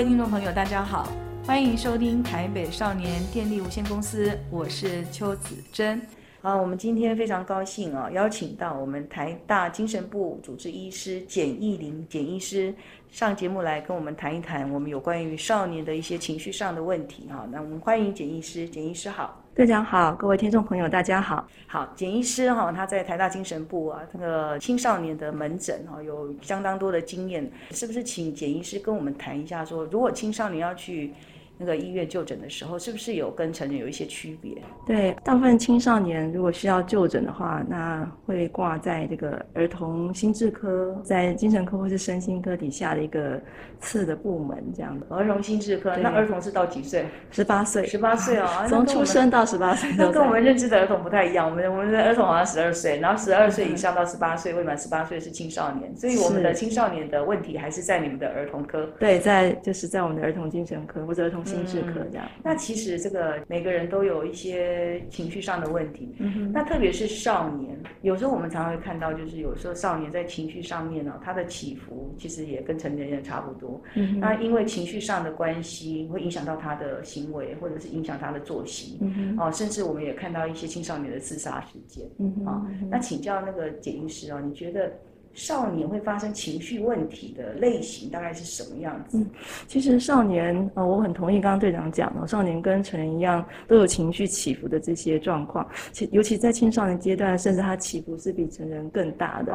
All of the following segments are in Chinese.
位听众朋友，大家好，欢迎收听台北少年电力无限公司，我是邱子珍。啊，我们今天非常高兴啊，邀请到我们台大精神部主治医师简义林简医师上节目来跟我们谈一谈我们有关于少年的一些情绪上的问题哈。那我们欢迎简医师，简医师好，大家好，各位听众朋友大家好。好，简医师哈，他在台大精神部啊，这个青少年的门诊哈，有相当多的经验，是不是请简医师跟我们谈一下说，如果青少年要去那个医院就诊的时候，是不是有跟成人有一些区别？对，大部分青少年如果需要就诊的话，那会挂在这个儿童心智科，在精神科或是身心科底下的一个次的部门这样的。儿童心智科，那儿童是到几岁？十八岁。十八岁哦，从出生到十八岁。那跟我们认知的儿童不太一样，我们我们的儿童好像十二岁，然后十二岁以上到十八岁，未满十八岁是青少年，所以我们的青少年的问题还是在你们的儿童科。对，在就是在我们的儿童精神科或者儿童。心智科这样，那其实这个每个人都有一些情绪上的问题，嗯，那特别是少年，有时候我们常常会看到，就是有时候少年在情绪上面呢，他的起伏其实也跟成年人差不多，嗯，那因为情绪上的关系，会影响到他的行为，或者是影响他的作息，哦，甚至我们也看到一些青少年的自杀事件，啊，那请教那个简医师哦，你觉得？少年会发生情绪问题的类型大概是什么样子？嗯，其实少年，呃，我很同意刚刚队长讲的，少年跟成人一样都有情绪起伏的这些状况，其尤其在青少年阶段，甚至他起伏是比成人更大的。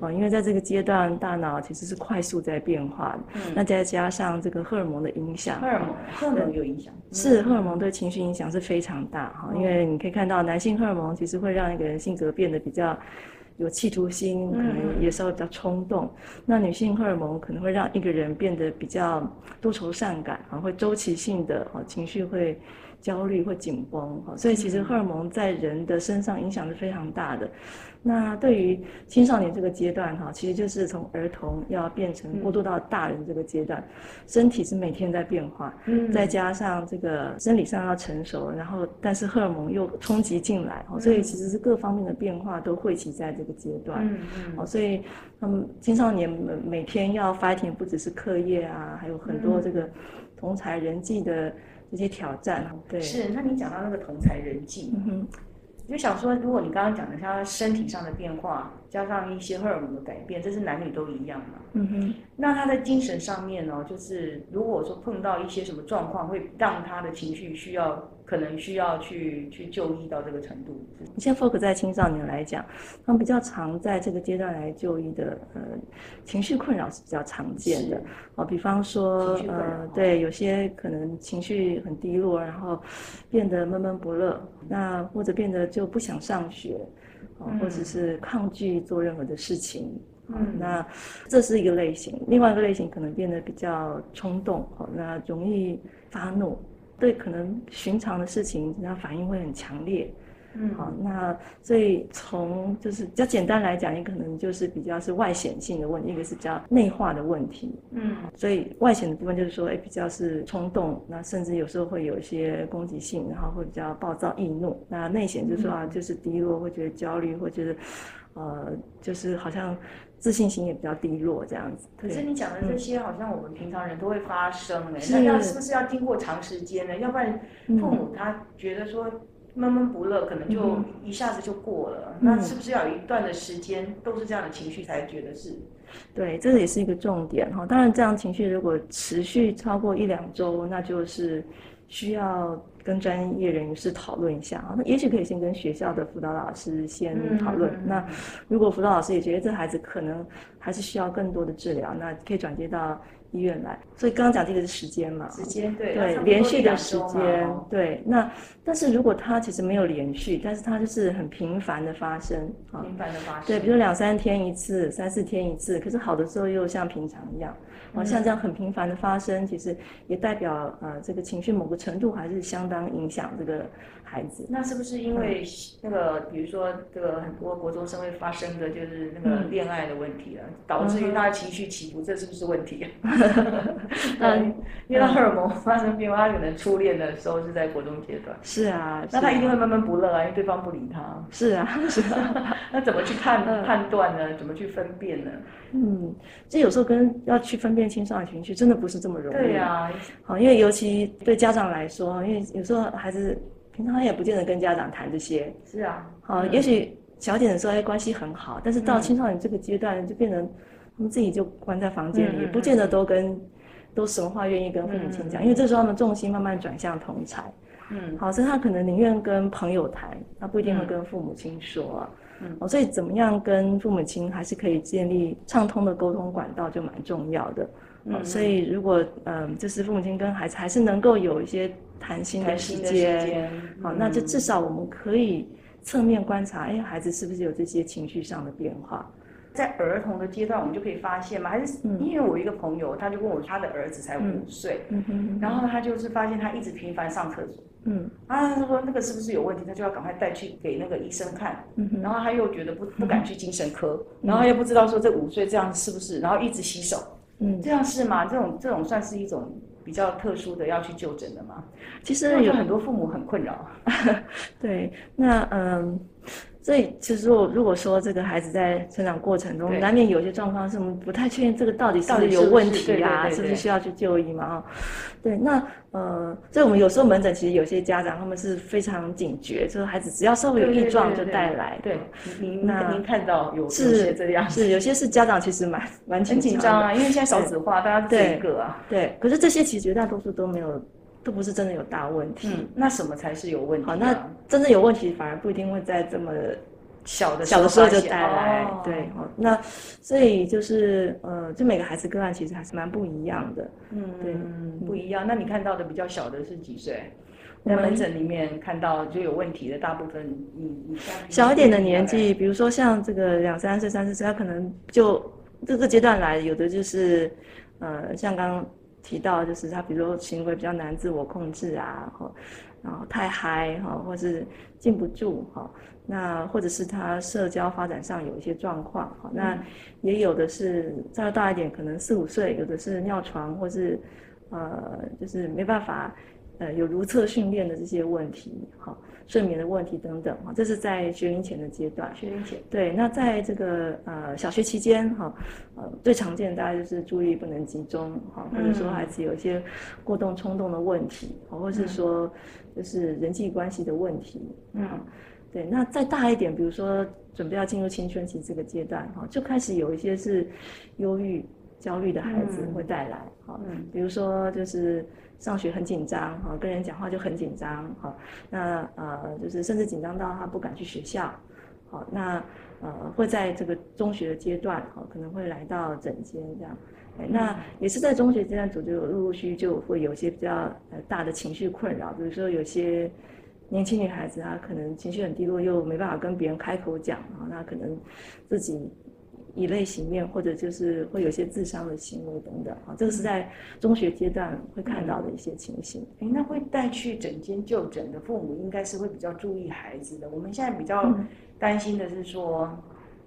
哦，因为在这个阶段，大脑其实是快速在变化的。嗯。那再加上这个荷尔蒙的影响。荷尔蒙，荷尔蒙有影响。是，荷尔蒙对情绪影响是非常大哈，因为你可以看到男性荷尔蒙其实会让一个人性格变得比较。有企图心，可能也稍微比较冲动。嗯、那女性荷尔蒙可能会让一个人变得比较多愁善感，啊，会周期性的啊情绪会焦虑或紧绷，所以其实荷尔蒙在人的身上影响是非常大的。那对于青少年这个阶段哈，其实就是从儿童要变成过渡到大人这个阶段，身体是每天在变化，嗯，再加上这个生理上要成熟，然后但是荷尔蒙又冲击进来，所以其实是各方面的变化都汇集在这个阶段，嗯嗯，所以他们青少年每每天要 fighting 不只是课业啊，还有很多这个同才人际的这些挑战，对，是。那你讲到那个同才人际，嗯哼。就想说，如果你刚刚讲的像身体上的变化，加上一些荷尔蒙的改变，这是男女都一样嘛？嗯哼。那他在精神上面呢，就是如果说碰到一些什么状况，会让他的情绪需要。可能需要去去就医到这个程度。你现在 focus 在青少年来讲，他们比较常在这个阶段来就医的，呃，情绪困扰是比较常见的。哦，比方说，呃，对，有些可能情绪很低落，然后变得闷闷不乐，那或者变得就不想上学，哦，或者是抗拒做任何的事情。嗯，那这是一个类型。另外一个类型可能变得比较冲动，哦，那容易发怒。对，可能寻常的事情，他反应会很强烈。嗯，好，那所以从就是比较简单来讲，也可能就是比较是外显性的问题，一个是比较内化的问题。嗯，所以外显的部分就是说，哎，比较是冲动，那甚至有时候会有一些攻击性，然后会比较暴躁易怒。那内显就是说啊，就是低落，会觉得焦虑，会觉得，呃，就是好像。自信心也比较低落，这样子。可是你讲的这些，好像我们平常人都会发生哎、欸，那要是不是要经过长时间呢？要不然父母他觉得说闷闷不乐，可能就一下子就过了。嗯、那是不是要有一段的时间都是这样的情绪才觉得是？对，这也是一个重点哈。当然，这样情绪如果持续超过一两周，那就是需要。跟专业人士讨论一下啊，那也许可以先跟学校的辅导老师先讨论。嗯、那如果辅导老师也觉得这孩子可能还是需要更多的治疗，那可以转接到医院来。所以刚刚讲这个是时间嘛？时间对对，连续的时间对。那但是如果它其实没有连续，但是它就是很频繁的发生啊，频繁的发生。对，比如两三天一次，三四天一次，可是好的时候又像平常一样。哦，像这样很频繁的发生，其实也代表呃，这个情绪某个程度还是相当影响这个孩子。那是不是因为那个，比如说这个很多国中生会发生的就是那个恋爱的问题啊，嗯、导致于他情绪起伏，这是不是问题？嗯，因为他荷尔蒙发生变化，他可能初恋的时候是在国中阶段。是啊，那他一定会闷闷不乐啊，因为对方不理他。是啊，是啊。那怎么去判判断呢？怎么去分辨呢？嗯，这有时候跟要去分辨青少年情绪，真的不是这么容易。对呀，好，因为尤其对家长来说，因为有时候孩子平常也不见得跟家长谈这些。是啊，好，也许小点的时候哎关系很好，但是到青少年这个阶段就变成他们自己就关在房间里，也不见得都跟都什么话愿意跟父母亲讲，因为这时候他们重心慢慢转向同侪。嗯，好，所以他可能宁愿跟朋友谈，他不一定会跟父母亲说。嗯，哦，所以怎么样跟父母亲还是可以建立畅通的沟通管道，就蛮重要的。嗯，所以如果嗯、呃，就是父母亲跟孩子还是能够有一些谈心的时间，好，那就至少我们可以侧面观察，哎，孩子是不是有这些情绪上的变化？在儿童的阶段，我们就可以发现嘛，还是因为我一个朋友，他就问我，他的儿子才五岁，然后他就是发现他一直频繁上厕所。嗯，啊，他说那个是不是有问题？他就要赶快带去给那个医生看。嗯，然后他又觉得不不敢去精神科，嗯、然后又不知道说这五岁这样是不是，然后一直洗手。嗯，这样是吗？这种这种算是一种比较特殊的要去就诊的吗？其实有很多父母很困扰。对，那嗯。所以，其实我如果说这个孩子在成长过程中难免有些状况，是我们不太确定这个到底是不是有问题啊，是不是需要去就医嘛？啊，对，那呃，所以我们有时候门诊其实有些家长他们是非常警觉，就是孩子只要稍微有异状就带来。对，您您看到有是这样，是有些是家长其实蛮蛮紧张啊，因为现在少子化，大家这个啊，对，可是这些其实绝大多数都没有。都不是真的有大问题，嗯，那什么才是有问题？好，那真正有问题反而不一定会在这么小的小的时候就带来，哦、对，好，那所以就是呃，就每个孩子个案其实还是蛮不一样的，嗯，对，嗯，不一样。那你看到的比较小的是几岁？在门诊里面看到就有问题的大部分，你你小一点的年纪，比如说像这个两三岁、三四岁，他可能就这个阶段来，有的就是呃，像刚刚。提到就是他，比如说行为比较难自我控制啊，然后太嗨哈，或是禁不住哈，那或者是他社交发展上有一些状况哈，那也有的是再大一点，可能四五岁，有的是尿床或是呃，就是没办法呃有如厕训练的这些问题哈。睡眠的问题等等哈，这是在学龄前的阶段。学龄前。对，那在这个呃小学期间哈，呃最常见的大概就是注意力不能集中哈，或者说孩子有一些过动冲动的问题，或者是说就是人际关系的问题。嗯。对，那再大一点，比如说准备要进入青春期这个阶段哈，就开始有一些是忧郁、焦虑的孩子会带来哈，嗯，比如说就是。上学很紧张，哈，跟人讲话就很紧张，哈，那呃，就是甚至紧张到他不敢去学校，好，那呃，会在这个中学的阶段，哈，可能会来到诊间这样，哎，那也是在中学阶段，组就陆陆续续就会有一些比较呃大的情绪困扰，比如说有些年轻女孩子她可能情绪很低落，又没办法跟别人开口讲，啊，那可能自己。以泪洗面，或者就是会有些自伤的行为等等，啊，这个是在中学阶段会看到的一些情形。哎，那会带去诊间就诊的父母，应该是会比较注意孩子的。我们现在比较担心的是说，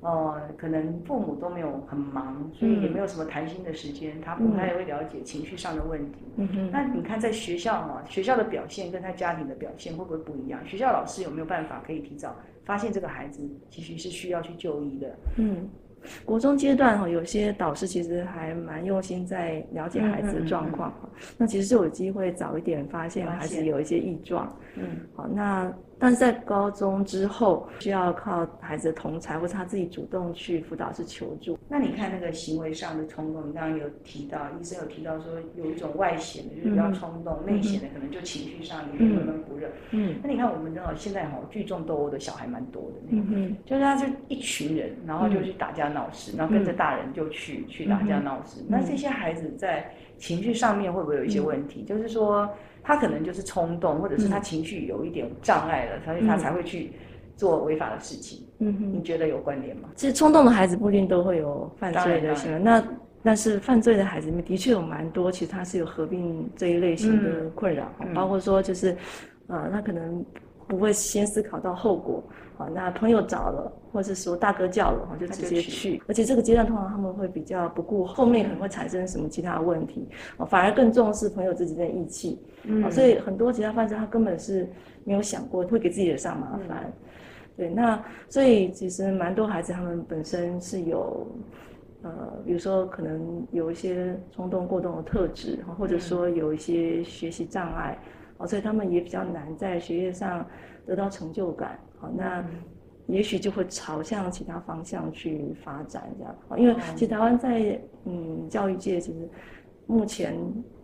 呃，可能父母都没有很忙，所以也没有什么谈心的时间，他不太会了解情绪上的问题。嗯哼。那你看在学校啊，学校的表现跟他家庭的表现会不会不一样？学校老师有没有办法可以提早发现这个孩子其实是需要去就医的？嗯。国中阶段哈，有些导师其实还蛮用心在了解孩子的状况哈，嗯嗯嗯，那其实就有机会早一点发现孩子有一些异状。嗯，好，那。但是在高中之后，需要靠孩子的同才或者他自己主动去辅导室求助。那你看那个行为上的冲动，你刚刚有提到，医生有提到说有一种外显的，就是比较冲动；内显、嗯、的可能就情绪上有点闷闷不乐。嗯，那你看我们正好现在哈聚众斗殴的小孩蛮多的那种，嗯、就是他就一群人，然后就去打架闹事，嗯、然后跟着大人就去、嗯、去打架闹事。嗯、那这些孩子在情绪上面会不会有一些问题？嗯、就是说。他可能就是冲动，或者是他情绪有一点障碍了，所以、嗯、他才会去做违法的事情。嗯哼，你觉得有关联吗？其实冲动的孩子不一定都会有犯罪的行为，那但是犯罪的孩子里面的确有蛮多，其实他是有合并这一类型的困扰，嗯、包括说就是，呃，他可能不会先思考到后果。好，那朋友找了，或者是说大哥叫了，就直接去。去而且这个阶段通常他们会比较不顾后面可能会产生什么其他的问题，反而更重视朋友之间的义气。嗯，所以很多其他犯罪他根本是没有想过会给自己惹上麻烦。嗯、对，那所以其实蛮多孩子他们本身是有，呃，比如说可能有一些冲动过动的特质，或者说有一些学习障碍，哦，所以他们也比较难在学业上得到成就感。好，那也许就会朝向其他方向去发展，这样。因为其实台湾在嗯教育界，其实目前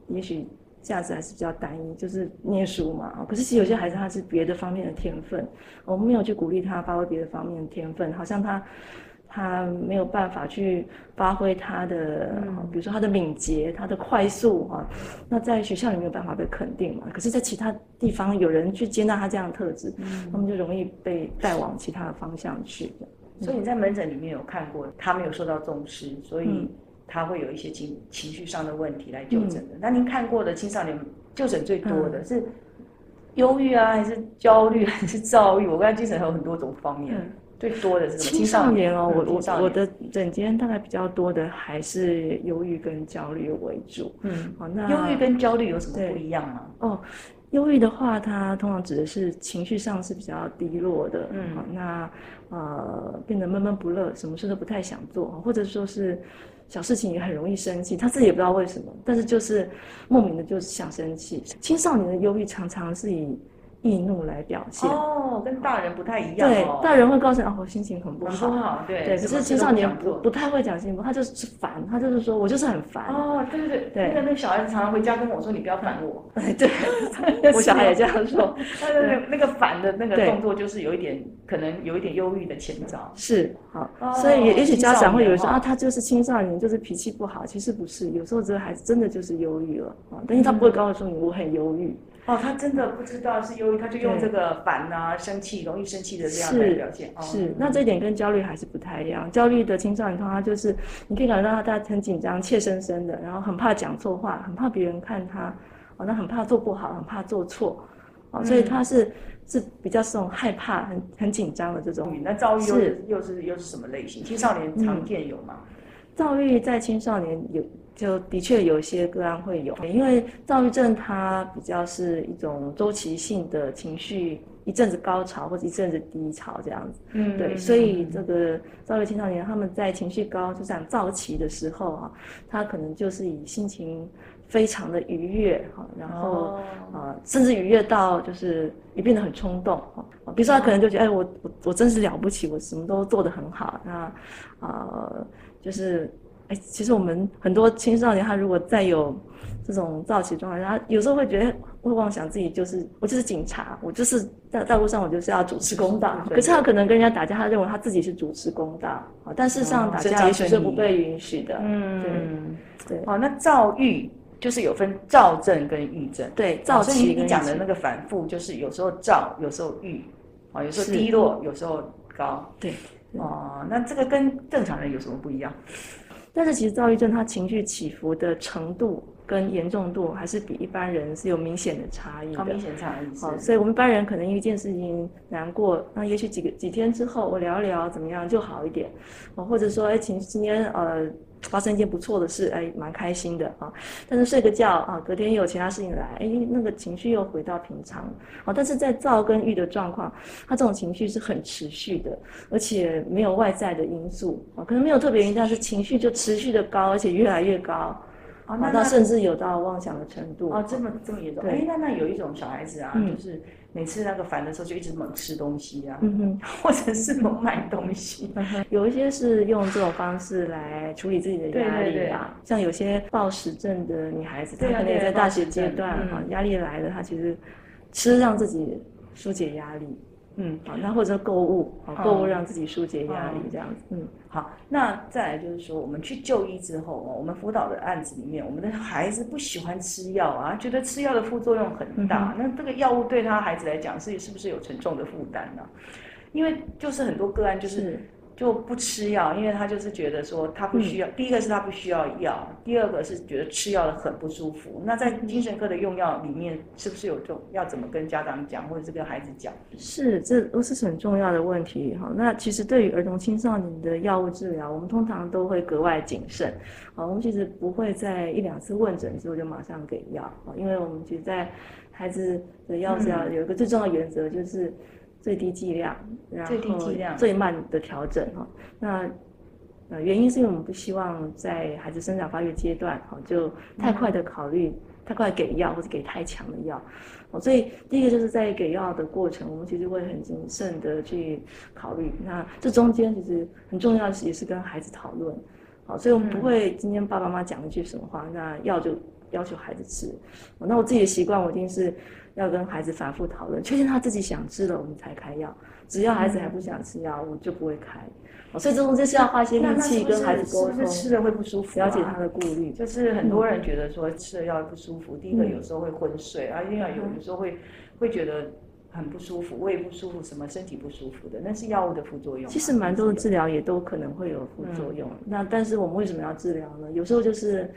也许价值还是比较单一，就是念书嘛。可是其实有些孩子他是别的方面的天分，我们没有去鼓励他发挥别的方面的天分，好像他。他没有办法去发挥他的，比如说他的敏捷、他的快速啊，那在学校里没有办法被肯定嘛。可是，在其他地方有人去接纳他这样的特质，他们就容易被带往其他的方向去。所以你在门诊里面有看过他没有受到重视，所以他会有一些情情绪上的问题来就诊的。那您看过的青少年就诊最多的是忧郁啊，还是焦虑，还是躁郁？我刚才精神还有很多种方面。最多的是青少年哦，我我我的整间大概比较多的还是忧郁跟焦虑为主。嗯，好，那忧郁跟焦虑有什么不一样吗？哦，忧郁的话，它通常指的是情绪上是比较低落的。嗯，好，那呃变得闷闷不乐，什么事都不太想做，或者说是小事情也很容易生气，他自己也不知道为什么，但是就是莫名的就是想生气。青少年的忧郁常常是以易怒来表现哦，跟大人不太一样。对，大人会告诉你啊，我心情很不好。不好，对。对，可是青少年不不太会讲心情不好，他就是烦，他就是说我就是很烦。哦，对对对。那个那个小孩子常常回家跟我说：“你不要烦我。”对，我小孩也这样说。他的那个烦的那个动作，就是有一点可能有一点忧郁的前兆。是，好。所以也也许家长会以为说啊，他就是青少年，就是脾气不好。其实不是，有时候这个孩子真的就是忧郁了啊，但是他不会告诉你我很忧郁。哦，他真的不知道是忧郁，他就用这个烦啊、生气、容易生气的这样来表现。是，是，那这一点跟焦虑还是不太一样。焦虑的青少年通常就是，你可以感觉到他他很紧张、怯生生的，然后很怕讲错话，很怕别人看他，哦，那很怕做不好，很怕做错，哦，所以他是、嗯、是比较这种害怕、很很紧张的这种。那躁郁又是又是又是什么类型？青少年常见有吗？躁郁在青少年有。就的确有些个案会有，因为躁郁症它比较是一种周期性的情绪，一阵子高潮或者一阵子低潮这样子。嗯，对，所以这个躁郁青少年他们在情绪高，就像躁起的时候啊，他可能就是以心情非常的愉悦哈，然后啊、哦呃，甚至愉悦到就是也变得很冲动哈。比如说他可能就觉得，哎，我我我真是了不起，我什么都做得很好，那啊、呃，就是。哎，其实我们很多青少年，他如果再有这种躁起状态，他有时候会觉得会妄想自己就是我就是警察，我就是在道路上我就是要主持公道。可是他可能跟人家打架，他认为他自己是主持公道啊，但事实上打架也许是不被允许的。嗯，对对。好，那躁郁就是有分躁症跟郁症。对，躁期。所以你讲的那个反复，就是有时候躁，有时候郁，啊，有时候低落，有时候高。对。哦，那这个跟正常人有什么不一样？但是其实躁郁症它情绪起伏的程度跟严重度还是比一般人是有明显的差异的。明显差异。好，所以我们一般人可能因为一件事情难过，那也许几个几天之后我聊一聊怎么样就好一点，哦，或者说哎，情今天呃。发生一件不错的事，哎，蛮开心的啊。但是睡个觉啊，隔天又有其他事情来，哎，那个情绪又回到平常。啊，但是在躁跟郁的状况，他这种情绪是很持续的，而且没有外在的因素啊，可能没有特别原因，但是情绪就持续的高，而且越来越高。啊，那甚至有到妄想的程度。啊，这么这么严重？哎，那那有一种小孩子啊，就是。每次那个烦的时候，就一直猛吃东西啊，嗯、哼 或者是猛买东西。有一些是用这种方式来处理自己的压力啊，像有些暴食症的女孩子，她可能也在大学阶段啊，压力来了，她其实吃让自己疏解压力。嗯，好，那或者购物，好，购物让自己疏解压力，这样子。嗯，好，那再来就是说，我们去就医之后，我们辅导的案子里面，我们的孩子不喜欢吃药啊，觉得吃药的副作用很大。嗯、那这个药物对他孩子来讲，是是不是有沉重的负担呢？因为就是很多个案就是就不吃药，因为他就是觉得说他不需要。嗯、第一个是他不需要药，第二个是觉得吃药的很不舒服。那在精神科的用药里面，是不是有这种要怎么跟家长讲，或者是跟孩子讲？是，这都是很重要的问题哈。那其实对于儿童青少年的药物治疗，我们通常都会格外谨慎。好，我们其实不会在一两次问诊之后就马上给药啊，因为我们其实在孩子的药治疗有一个最重要的原则就是。最低剂量，然后最慢的调整哈。那呃原因是因为我们不希望在孩子生长发育阶段哈就太快的考虑太快给药或者给太强的药。哦，所以第一个就是在给药的过程，我们其实会很谨慎的去考虑。那这中间其实很重要的是也是跟孩子讨论。好，所以我们不会今天爸爸妈妈讲一句什么话，那药就要求孩子吃。那我自己的习惯，我一定是。要跟孩子反复讨论，确定他自己想吃了，我们才开药。只要孩子还不想吃药，我就不会开。哦，所以这种就是要花些力气跟孩子沟通，是不是吃了会不舒服？了解他的顾虑。就是很多人觉得说吃了药不舒服，第一个有时候会昏睡，啊，另外有有时候会会觉得很不舒服，胃不舒服，什么身体不舒服的，那是药物的副作用。其实蛮多的治疗也都可能会有副作用。那但是我们为什么要治疗呢？有时候就是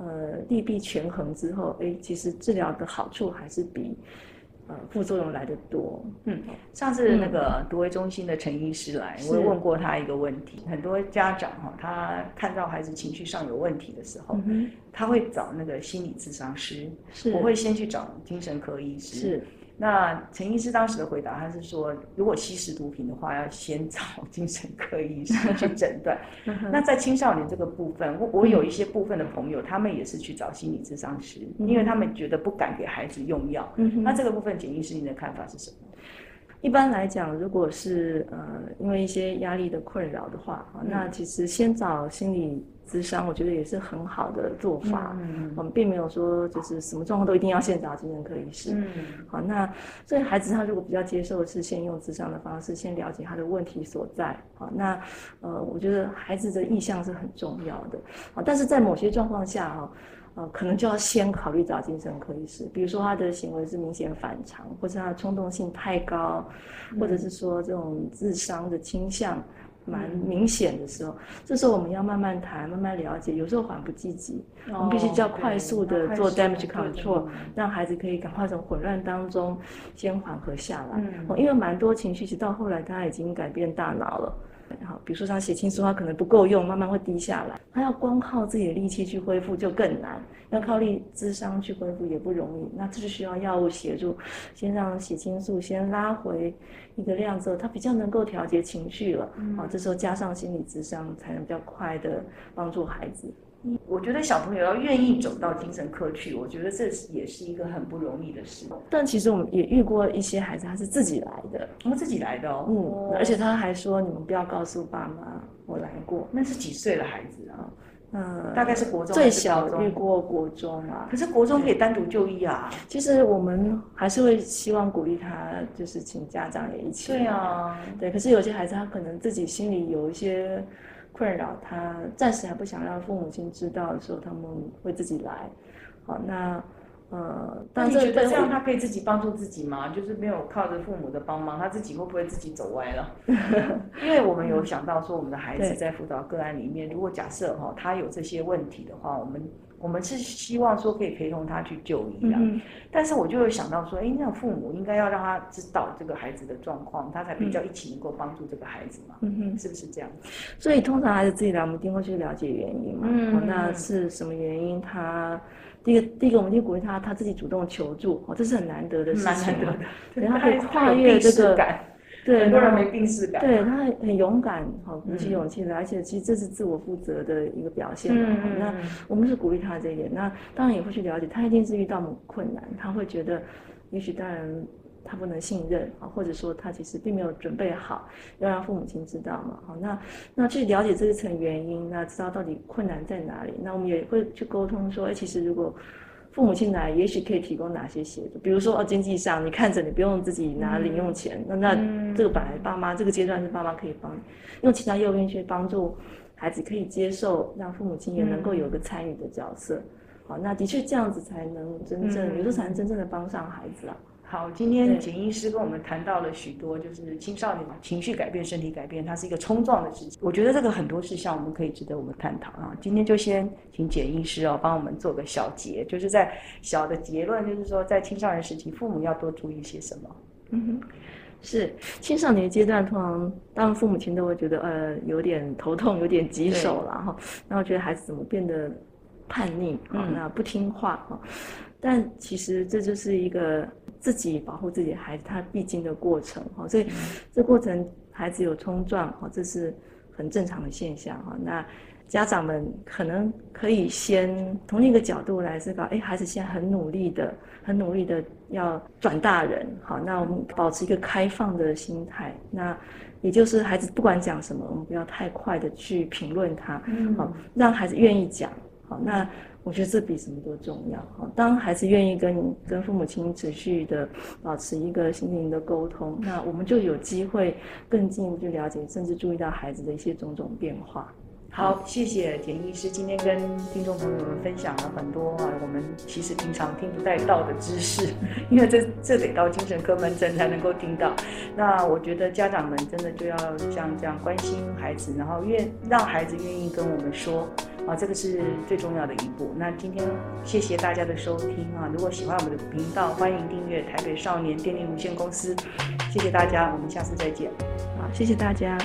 呃利弊权衡之后，哎，其实治疗的好处还是比。呃副作用来的多。嗯，上次那个独卫中心的陈医师来，我也问过他一个问题。很多家长哈，他看到孩子情绪上有问题的时候，他会找那个心理咨商师，是，我会先去找精神科医师。是。那陈医师当时的回答，他是说，如果吸食毒品的话，要先找 精神科医生去诊断。那在青少年这个部分，我我有一些部分的朋友，他们也是去找心理咨商师，因为他们觉得不敢给孩子用药。那这个部分，简医师您的看法是什么？一般来讲，如果是呃因为一些压力的困扰的话，那其实先找心理。咨商我觉得也是很好的做法，嗯，我们并没有说就是什么状况都一定要先找精神科医师，嗯，好，那所以孩子他如果比较接受的是先用咨商的方式，先了解他的问题所在，好，那呃，我觉得孩子的意向是很重要的，好，但是在某些状况下哈，呃，可能就要先考虑找精神科医师，比如说他的行为是明显反常，或者他的冲动性太高，或者是说这种自伤的倾向。蛮明显的时候，这时候我们要慢慢谈，慢慢了解。有时候缓不济急，哦、我们必须要快速的做 damage control，让孩子可以赶快从混乱当中先缓和下来。嗯、因为蛮多情绪，其实到后来他已经改变大脑了。好，比如说像血清素，它可能不够用，慢慢会低下来。他要光靠自己的力气去恢复就更难，要靠力智商去恢复也不容易。那这就需要药物协助，先让血清素先拉回一个量之后，它比较能够调节情绪了。好，这时候加上心理智商，才能比较快的帮助孩子。我觉得小朋友要愿意走到精神科去，我觉得这也是一个很不容易的事。但其实我们也遇过一些孩子，他是自己来的，他们自己来的哦。嗯，而且他还说：“你们不要告诉爸妈我来过。”那是几岁的孩子啊？嗯，大概是国中。最小遇过国中啊。可是国中可以单独就医啊。其实我们还是会希望鼓励他，就是请家长也一起。对啊，对。可是有些孩子他可能自己心里有一些。困扰他暂时还不想让父母亲知道的时候，他们会自己来。好，那呃，但是你觉得这样他可以自己帮助自己吗？就是没有靠着父母的帮忙，他自己会不会自己走歪了？因为我们有想到说，我们的孩子在辅导个案里面，如果假设哈他有这些问题的话，我们。我们是希望说可以陪同他去就医啊，嗯、但是我就会想到说，哎，那父母应该要让他知道这个孩子的状况，他才比较一起能够帮助这个孩子嘛，是不是这样？所以通常孩子自己来，我们一定会去了解原因嘛，嗯、哦，那是什么原因？他第一个，第一个，我们就鼓励他，他自己主动求助，哦，这是很难得的事情，蛮难得的，对，他可以跨越这个。对，很多人没病逝感。对，他很勇敢，好，鼓起勇气来，而且其实这是自我负责的一个表现。嗯嗯。那我们是鼓励他这一点，那当然也会去了解，他一定是遇到某困难，他会觉得，也许当然他不能信任啊，或者说他其实并没有准备好，要让父母亲知道嘛。好，那那去了解这一层原因，那知道到底困难在哪里，那我们也会去沟通说，哎，其实如果。父母亲来，也许可以提供哪些协助？比如说，哦，经济上，你看着你不用自己拿零用钱，嗯、那那这个本来爸妈这个阶段是爸妈可以帮，用其他诱因去帮助孩子可以接受，让父母亲也能够有个参与的角色。嗯、好，那的确这样子才能真正，嗯、有时候才能真正的帮上孩子啊。好，今天简医师跟我们谈到了许多，就是青少年情绪改变、身体改变，它是一个冲撞的事情。我觉得这个很多事项我们可以值得我们探讨啊。今天就先请简医师哦，帮我们做个小结，就是在小的结论，就是说在青少年时期，父母要多注意些什么？嗯哼，是青少年阶段，通常当父母亲都会觉得呃有点头痛，有点棘手了哈。然后觉得孩子怎么变得叛逆啊，那不听话哈。但其实这就是一个。自己保护自己的孩子，他必经的过程哈，所以这过程孩子有冲撞哈，这是很正常的现象哈。那家长们可能可以先从另一个角度来思考，哎，孩子现在很努力的，很努力的要转大人，好，那我们保持一个开放的心态，那也就是孩子不管讲什么，我们不要太快的去评论他，好，让孩子愿意讲，好，那。我觉得这比什么都重要哈。当孩子愿意跟跟父母亲持续的保持一个心灵的沟通，那我们就有机会更进一步去了解，甚至注意到孩子的一些种种变化。好，谢谢田医师今天跟听众朋友们分享了很多啊，我们其实平常听不太到的知识，因为这这得到精神科门诊才能够听到。那我觉得家长们真的就要像这样关心孩子，然后愿让孩子愿意跟我们说。啊，这个是最重要的一步。那今天谢谢大家的收听啊！如果喜欢我们的频道，欢迎订阅台北少年电力有限公司。谢谢大家，我们下次再见。好，谢谢大家。